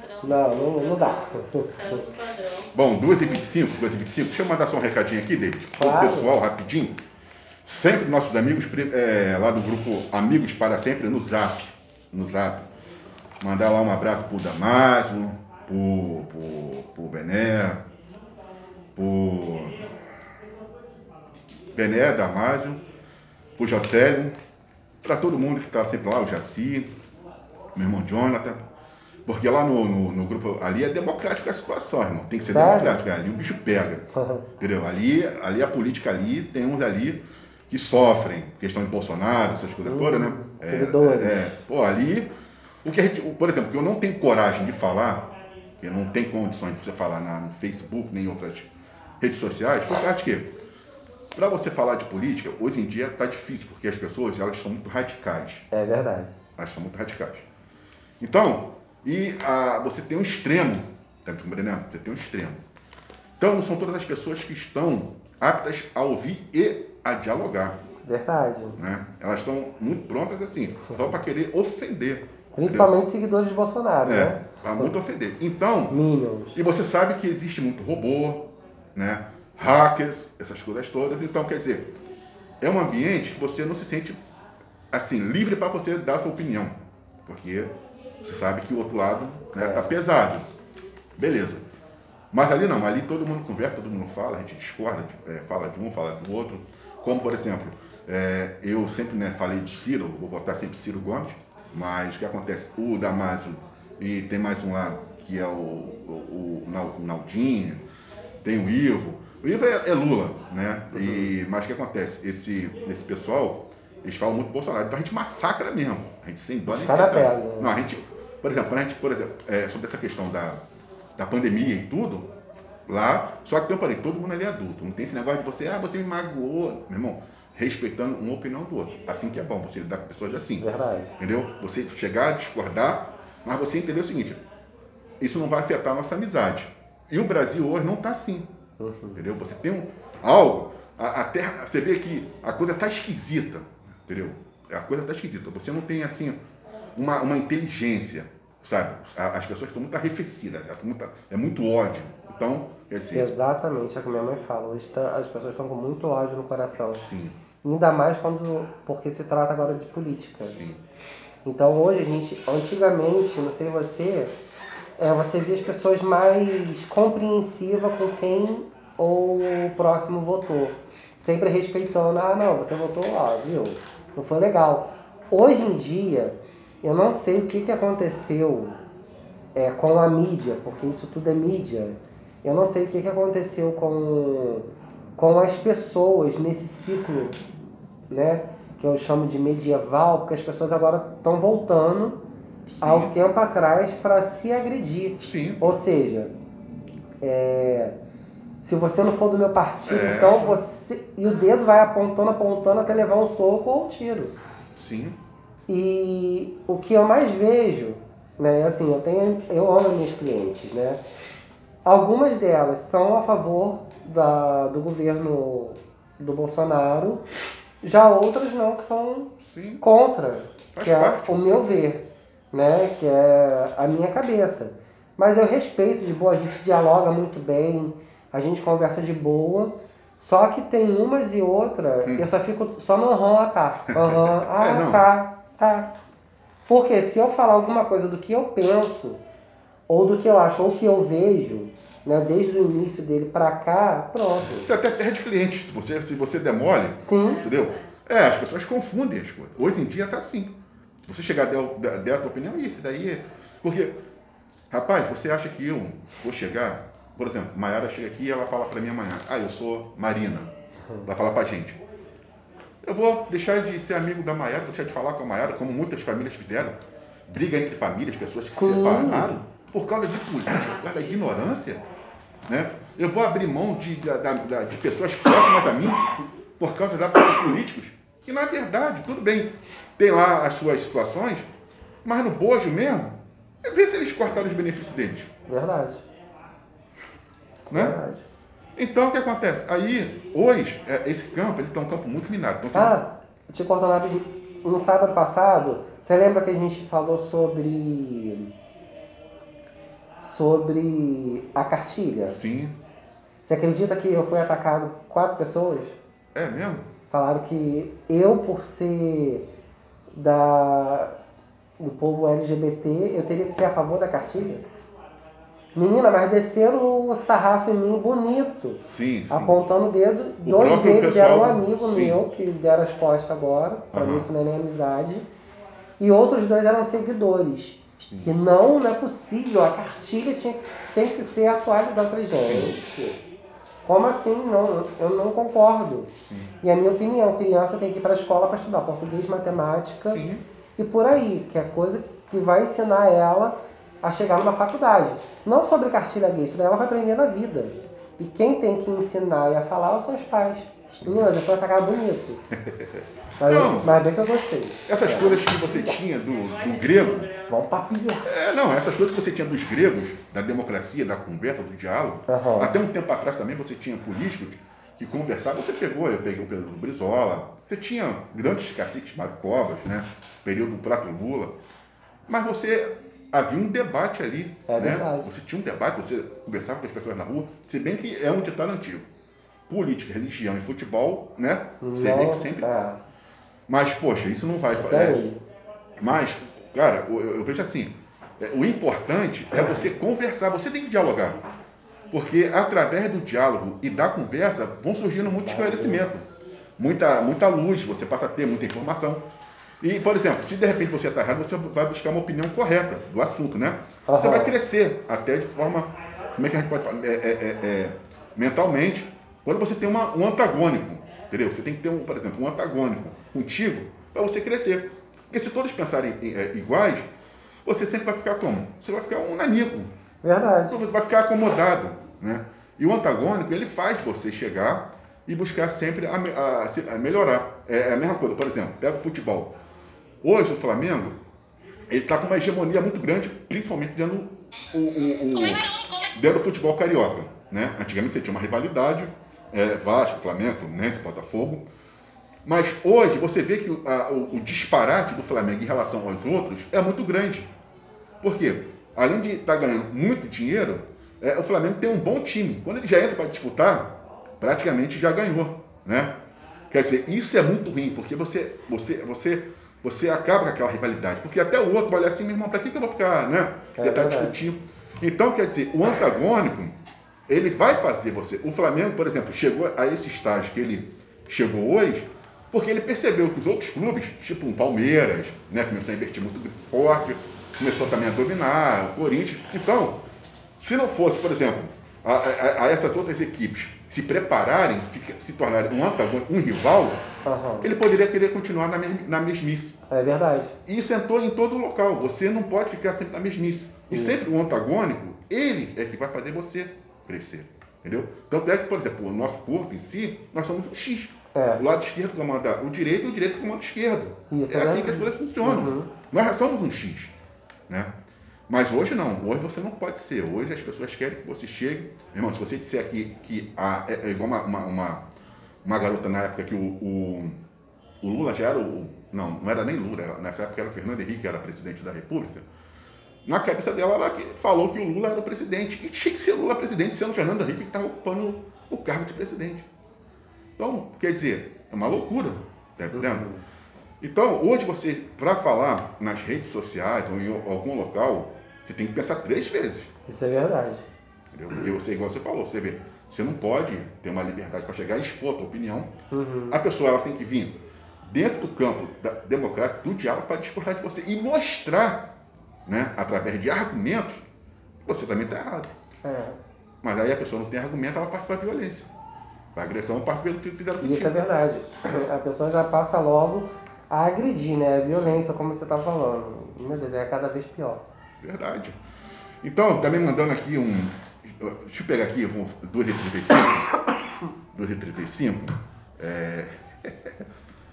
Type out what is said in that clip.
padrão. Não, não, não dá. Saiu do padrão. Bom, 2h25, 2h25. Deixa eu mandar só um recadinho aqui, David. Claro. O pessoal, rapidinho. Sempre nossos amigos, é, lá do grupo Amigos para Sempre, no Zap. No Zap. Mandar lá um abraço pro Damásio, pro, pro, pro Bené, pro Bené, Damásio, pro Jocélio, para todo mundo que está sempre lá, o Jaci, meu irmão Jonathan. Porque lá no, no, no grupo, ali é democrática a situação, irmão. Tem que ser Sério? democrática. Ali o bicho pega. Entendeu? Ali, ali a política ali, tem uns ali que sofrem. Questão de Bolsonaro, essas coisas todas, né? É, seguidores. é, pô, ali, o que a gente, por exemplo, que eu não tenho coragem de falar, que eu não tenho condições de você falar na, no Facebook, nem em outras redes sociais, por causa de quê? Para você falar de política, hoje em dia está difícil, porque as pessoas elas são muito radicais. É verdade. Elas são muito radicais. Então, e ah, você tem um extremo, tá compreendendo? Você tem um extremo. Então, não são todas as pessoas que estão aptas a ouvir e a dialogar. Verdade. Né? Elas estão muito prontas assim, só para querer ofender. Principalmente seguidores de Bolsonaro, entendeu? É, né? para muito ofender. Então, Minions. e você sabe que existe muito robô, né? hackers, essas coisas todas. Então, quer dizer, é um ambiente que você não se sente assim livre para você dar a sua opinião, porque você sabe que o outro lado né, tá pesado. Beleza. Mas ali não, ali todo mundo conversa, todo mundo fala, a gente discorda, é, fala de um, fala do outro. Como, por exemplo, é, eu sempre né, falei de Ciro, vou votar sempre Ciro Gomes, mas o que acontece? O Damásio e tem mais um lá que é o, o, o Naldinho, tem o Ivo. O Ivo é, é Lula, né? E, mas o que acontece? Esse, esse pessoal, eles falam muito Bolsonaro. Então a gente massacra mesmo. A gente sem dó nem cara piedade. pega, né? Não, a gente, por exemplo, quando a gente, por exemplo, é, sobre essa questão da, da pandemia e tudo, lá, só que tem um parede, todo mundo ali é adulto. Não tem esse negócio de você, ah, você me magoou. Meu irmão, respeitando uma opinião do outro. Assim que é bom, você lidar com pessoas assim. Verdade. Entendeu? Você chegar, discordar, mas você entender o seguinte, isso não vai afetar a nossa amizade. E o Brasil hoje não está assim. Entendeu? Você tem um, algo, a, a terra, você vê que a coisa está esquisita. Entendeu? A coisa está esquisita. Você não tem assim uma, uma inteligência, sabe? As pessoas estão muito arrefecidas, é muito, é ódio. Então, quer dizer, Exatamente, é o que minha mãe fala. Hoje tá- as pessoas estão com muito ódio no coração. sim, Ainda mais quando. porque se trata agora de política. sim. Então hoje a gente, antigamente, não sei você, é, você via as pessoas mais compreensivas com quem o próximo votou. Sempre respeitando, ah não, você votou lá, viu? Não foi legal. Hoje em dia, eu não sei o que, que aconteceu é, com a mídia, porque isso tudo é mídia. Eu não sei o que, que aconteceu com, com as pessoas nesse ciclo, né? Que eu chamo de medieval, porque as pessoas agora estão voltando ao tempo atrás para se agredir. Sim. Ou seja, é, se você não for do meu partido, É. então você. E o dedo vai apontando, apontando até levar um soco ou um tiro. Sim. E o que eu mais vejo, né, assim, eu tenho, eu amo minhas clientes, né? Algumas delas são a favor da, do governo do Bolsonaro, já outras não, que são Sim. contra, Faz que é parte. o meu ver, né? Que é a minha cabeça. Mas eu respeito de boa, a gente dialoga muito bem, a gente conversa de boa. Só que tem umas e outras, eu só fico só no aham, ah tá. Aham, ah Hum. É, tá, tá. Porque se eu falar alguma coisa do que eu penso, ou do que eu acho, ou que eu vejo, né, desde o início dele pra cá, pronto. Você até perde cliente. Se você, se você demole, Sim. Entendeu? É, as pessoas confundem as coisas. Hoje em dia tá assim. Se você chegar der, der a tua opinião, isso daí é. Porque, rapaz, você acha que eu vou chegar, por exemplo, Maiara chega aqui e ela fala pra mim amanhã, ah, eu sou Marina. Vai falar pra gente. Eu vou deixar de ser amigo da Maiara, vou deixar de falar com a Maiara, como muitas famílias fizeram. Briga entre famílias, pessoas que se Sim. separaram por causa de política, por causa da ignorância. Né? Eu vou abrir mão de, da- da- de pessoas próximas a mim por causa da de políticos. Que na verdade, tudo bem, tem lá as suas situações, mas no bojo mesmo, é ver se eles cortaram os benefícios deles. Verdade. Né? Verdade. Então o que acontece? Aí, hoje, é, esse campo, ele está um campo muito minado. Então, Ah, te cortando rapidinho. No sábado passado, você lembra que a gente falou sobre sobre a cartilha. Sim. Você acredita que eu fui atacado quatro pessoas? É mesmo? Falaram que eu, por ser da, do povo LGBT, eu teria que ser a favor da cartilha. Menina, mas desceram o sarrafo em mim bonito. Sim, sim. Apontando o dedo. O Dois deles pessoal- eram um amigo sim. meu, que deram as costas agora. Pra Aham. mim isso não é nem amizade. E outros dois eram seguidores. Que não, não é possível. A cartilha tinha, tem que ser atualizada. Eu falei, gente, como assim? Não, eu não concordo. E a minha opinião, criança tem que ir para a escola para estudar português, matemática Sim. e por aí, que é coisa que vai ensinar ela a chegar numa faculdade. Não sobre cartilha gay, daí ela vai aprender na vida. E quem tem que ensinar e a falar são os pais. Menina, já foi atacado bonito. Mas, Não. mas bem que eu gostei. Essas coisas que você tinha do, do grego, Vamos papiar. é, não, essas coisas que você tinha dos gregos, da democracia, da conversa, do diálogo, Aham. até um tempo atrás também você tinha políticos que conversavam, você pegou, eu peguei o Pedro Brizola, você tinha grandes caciques Mário Covas, né, período do próprio Lula, mas você havia um debate ali, É né? verdade. Você tinha um debate, você conversava com as pessoas na rua, se bem que é um ditado antigo. Política, religião e futebol, né? Você vê que sempre é, mas, poxa, isso não vai. é, mas, cara, eu, eu vejo assim: é, o importante é você conversar, você tem que dialogar. Porque através do diálogo e da conversa vão surgindo muito esclarecimento, muita, muita luz, você passa a ter muita informação. E, por exemplo, se de repente você está errado, você vai buscar uma opinião correta do assunto, né? Você Aham. vai crescer até de forma. Como é que a gente pode falar? É, é, é, é, mentalmente, quando você tem uma, um antagônico, entendeu? Você tem que ter, um, por exemplo, um antagônico contigo para você crescer. Porque se todos pensarem é, iguais, você sempre vai ficar como? Você vai ficar um nanico. Verdade. Você vai ficar acomodado, né? E o antagônico, ele faz você chegar e buscar sempre a, a- a melhorar. É a mesma coisa, por exemplo, pega o futebol. Hoje o Flamengo, ele está com uma hegemonia muito grande, principalmente dentro, o, o- o- dentro do futebol carioca. Né? Antigamente você tinha uma rivalidade, é, Vasco, Flamengo, Fluminense, Botafogo. Mas hoje você vê que o, a- o- disparate do Flamengo em relação aos outros é muito grande. Por quê? Além de estar ganhando muito dinheiro, é, o Flamengo tem um bom time. Quando ele já entra para disputar, praticamente já ganhou, né? Quer dizer, isso é muito ruim, porque você, você, você, você acaba com aquela rivalidade. Porque até o outro vai olhar assim, meu irmão, para que, que eu vou ficar, né? É Já tá discutindo. Então, quer dizer, o antagônico, ele vai fazer você. O Flamengo, por exemplo, chegou a esse estágio que ele chegou hoje, porque ele percebeu que os outros clubes, tipo o Palmeiras, né, começou a investir muito forte, começou também a dominar, o Corinthians. Então, se não fosse, por exemplo, a, a- a essas outras equipes se prepararem, se tornarem um antagônico, um rival, Aham. ele poderia querer continuar na, na mesmice. É verdade. E isso entrou em todo local. Você não pode ficar sempre na mesmice. E sempre o antagônico, ele é que vai fazer você crescer. Entendeu? Tanto é que, por exemplo, o nosso corpo em si, nós somos um X. É. O lado esquerdo comanda o direito e o direito comanda o esquerdo. Isso, é é assim que as coisas funcionam. Nós já somos um X. Né? Mas hoje não, hoje você não pode ser. Hoje as pessoas querem que você chegue. Meu irmão, se você disser aqui que a, é, é igual uma, uma, uma, uma garota na época que o, o, o Lula já era o. Não, não era nem Lula, era- nessa época era Fernando Henrique, que era presidente da República. Na cabeça dela, ela que falou que o Lula era o presidente. E tinha que ser Lula presidente, sendo Fernando Henrique que estava ocupando o cargo de presidente. Então, quer dizer, é uma loucura, tá entendendo? Então, hoje você, para falar nas redes sociais ou em algum local, você tem que pensar três vezes. Isso é verdade. Entendeu? Porque você, igual você falou, você vê, você não pode ter uma liberdade para chegar e expor a tua opinião. A pessoa ela tem que vir dentro do campo da, democrático, do diálogo, para discordar de você e mostrar, né, através de argumentos, que você também está errado. É. Mas aí a pessoa não tem argumento, ela parte para a violência. Para a agressão, parte pelo que fizeram isso é verdade. A pessoa já passa logo a agredir, né? A violência, como você tá falando. Meu Deus, é cada vez pior. Verdade. Então, também mandando aqui um. Deixa eu pegar aqui, um 2,35. 2,35. É,